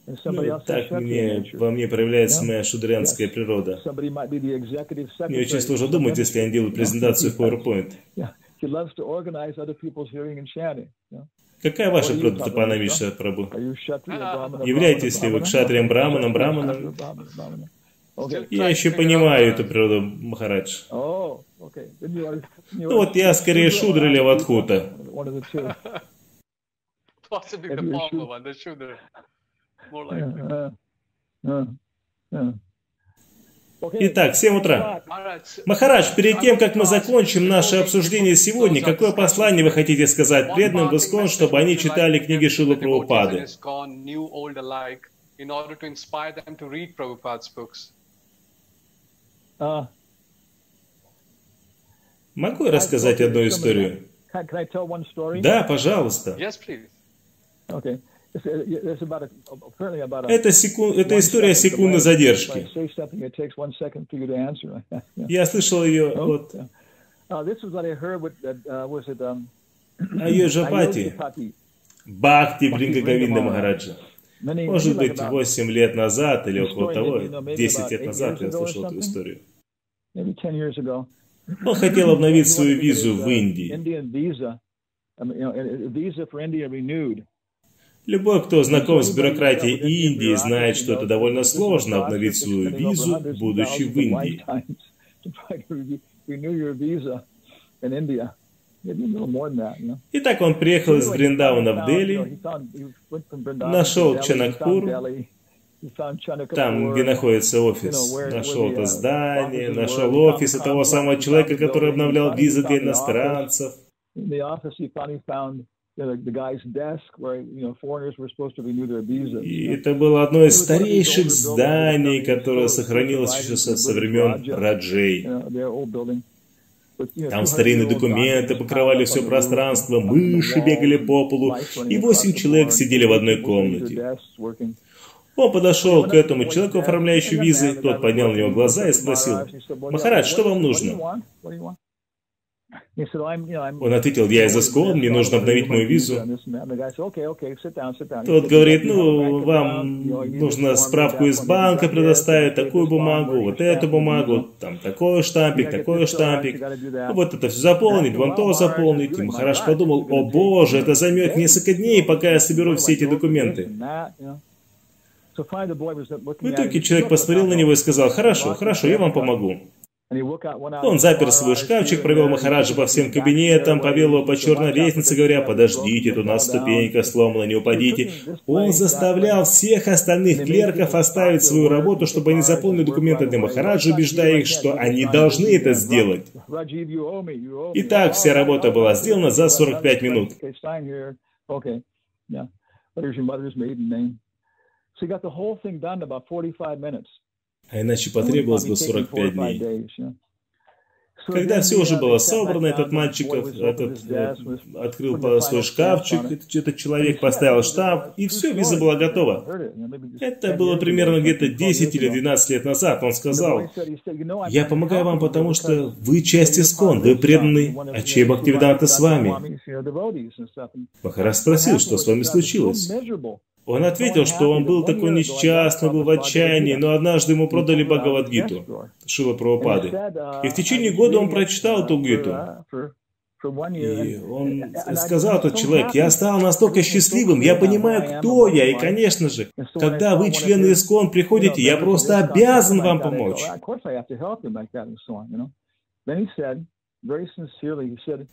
Ну, так мне, во мне проявляется моя шудрянская природа. Мне очень сложно думать, если они делают презентацию в PowerPoint. Какая ваша природа, Тапанамиша Прабу? Являетесь ли вы кшатрием Браманом, Браманом? Я еще понимаю эту природу, Махарадж. Ну вот я скорее Шудра или Ватхута. <laughs> Possibly the former one, the Shudra. More likely. Итак, 7 утра. Махарадж, перед тем, как мы закончим наше обсуждение сегодня, какое послание вы хотите сказать преданным в Искон, чтобы они читали книги Шилы Прабхупады? Могу я рассказать одну историю? Да, пожалуйста. Это, секунд... Это история секунды задержки. <laughs> Я слышал ее от Айоджапати, Бхакти. Брингагавинда Махараджа. Может быть, 8 лет назад или около того, 10 лет назад я слышал эту историю. Он хотел обновить свою визу в Индии. Любой, кто знаком с бюрократией Индии, знает, что это довольно сложно обновить свою визу, будучи в Индии. <laughs> Итак, он приехал из Бриндауна в Дели, нашел Чанакпур, там, где находится офис. Нашел это здание, нашел офис того самого человека, который обновлял визы для иностранцев. И это было одно из старейших зданий, которое сохранилось еще со времен Раджей. Там старинные документы покрывали все пространство, мыши бегали по полу, и восемь человек сидели в одной комнате. Он подошел к этому человеку, оформляющему визы, тот поднял на него глаза и спросил, «Махарадж, что вам нужно?» <laughs> Он ответил, я из Искон, мне нужно обновить мою визу. Тот говорит, ну, вам нужно справку из банка предоставить, такую бумагу, вот эту бумагу, там такой штампик, такой штампик. Вот это все заполнить, вам то заполнить. И Махараш подумал, о боже, это займет несколько дней, пока я соберу все эти документы. В итоге человек посмотрел на него и сказал, хорошо, хорошо, я вам помогу. Он запер свой шкафчик, провел Махараджа по всем кабинетам, повел его по черной лестнице, говоря, подождите, тут у нас ступенька сломана, не упадите. Он заставлял всех остальных клерков оставить свою работу, чтобы они заполнили документы для Махараджа, убеждая их, что они должны это сделать. Итак, вся работа была сделана за 45 минут. А иначе потребовалось бы 45 дней. Когда все уже было собрано, этот мальчик этот, э, открыл свой шкафчик, этот человек поставил штамп, и все, виза была готова. Это было примерно где-то 10 или 12 лет назад. Он сказал, «Я помогаю вам, потому что вы часть Искон, вы преданный, а чей Бхактивиданта с вами?» Махараш спросил, что с вами случилось. Он ответил, что он был такой несчастный, был в отчаянии, но однажды ему продали Бхагавадгиту, Шила Прабхупады. И в течение года он прочитал эту гиту. И он сказал, этот человек, я стал настолько счастливым, я понимаю, кто я, и, конечно же, когда вы, члены ИСКОН, приходите, я просто обязан вам помочь.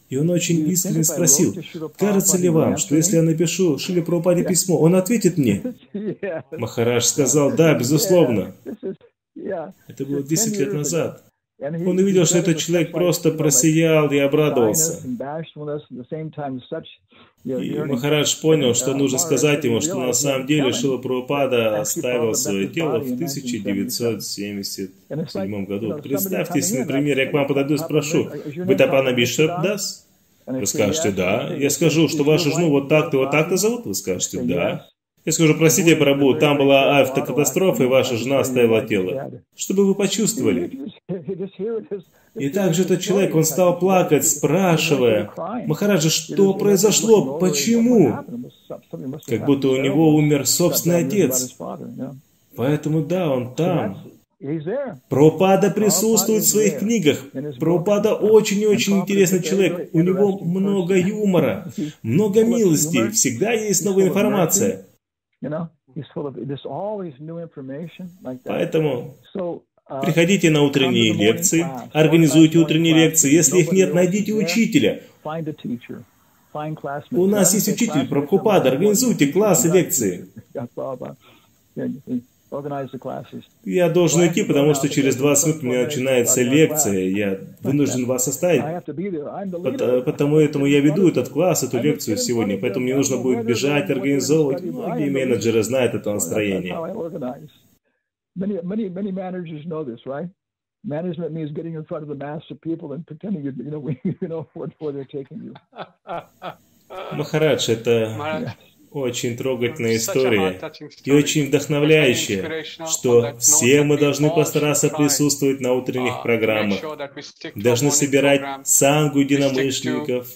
И он очень искренне спросил, кажется ли вам, что если я напишу Шили Прабхупаде <laughs> письмо, он ответит мне? <laughs> Махараш сказал, да, <laughs> безусловно. Это было 10 лет назад. Он увидел, что этот человек просто просиял и обрадовался. И Махарадж понял, что нужно сказать ему, что на самом деле Шила Прабхупада оставил свое тело в 1977 году. Представьте себе, например, я к вам подойду и спрошу, вы Тапана Бишеп Дас? Вы скажете «да». Я скажу, что вашу жену вот так-то, вот так-то зовут? Вы скажете «да». Я скажу, простите, Прабу, там была автокатастрофа, и ваша жена оставила тело. Чтобы вы почувствовали. И также этот человек, он стал плакать, спрашивая, Махараджа, что произошло, почему? как будто у него умер собственный отец. Поэтому да, он там. Прабхупада присутствует в своих книгах. Прабхупада очень и очень интересный человек. У него много юмора, много милости, всегда есть новая информация. Поэтому приходите на утренние лекции, организуйте утренние лекции. Если их нет, найдите учителя. У нас есть учитель Прабхупада, организуйте классы, лекции. Я должен идти, потому что через 20 минут у меня начинается лекция. Я вынужден вас оставить. Потому этому я веду этот класс, эту лекцию сегодня. Поэтому мне нужно будет бежать, организовывать. Многие менеджеры знают это настроение. Management means getting in front of the mass of people and pretending you, <laughs> you know, you know where, where they're taking you. <laughs> Махарадж, это очень трогательная история и очень вдохновляющая, что все мы должны постараться присутствовать на утренних программах, должны собирать сангу единомышленников,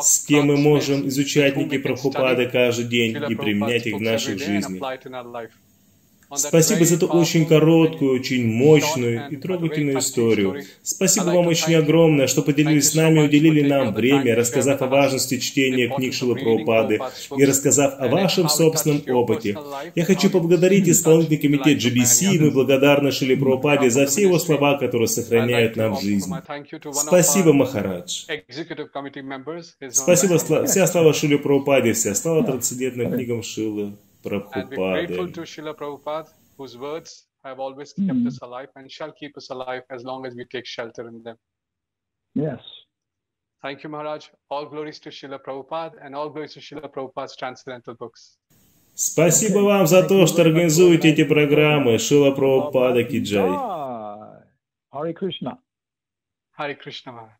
с кем мы можем изучать книги Прабхупады каждый день и применять их в нашей жизни. Спасибо за эту очень короткую, очень мощную и трогательную историю. Спасибо вам очень огромное, что поделились с нами, уделили нам время, рассказав о важности чтения книг Шилы Прабхупады и рассказав о вашем собственном опыте. Я хочу поблагодарить исполнительный комитет GBC, мы благодарны Шиле Прабхупаде за все его слова, которые сохраняют нам жизнь. Спасибо, Махарадж. Спасибо, вся слава Шиле Прабхупаде, вся слава трансцендентным книгам Шилы. And we're grateful to Srila Prabhupada, whose words have always kept mm. us alive and shall keep us alive as long as we take shelter in them. Yes. Thank you, Maharaj. All glories to Srila Prabhupada and all glories to Srila Prabhupada's transcendental books. Спасибо okay. вам за то, что организуете эти программы. Шила Прабхупада Киджай. Кришна, Maharaj. Hare Krishna.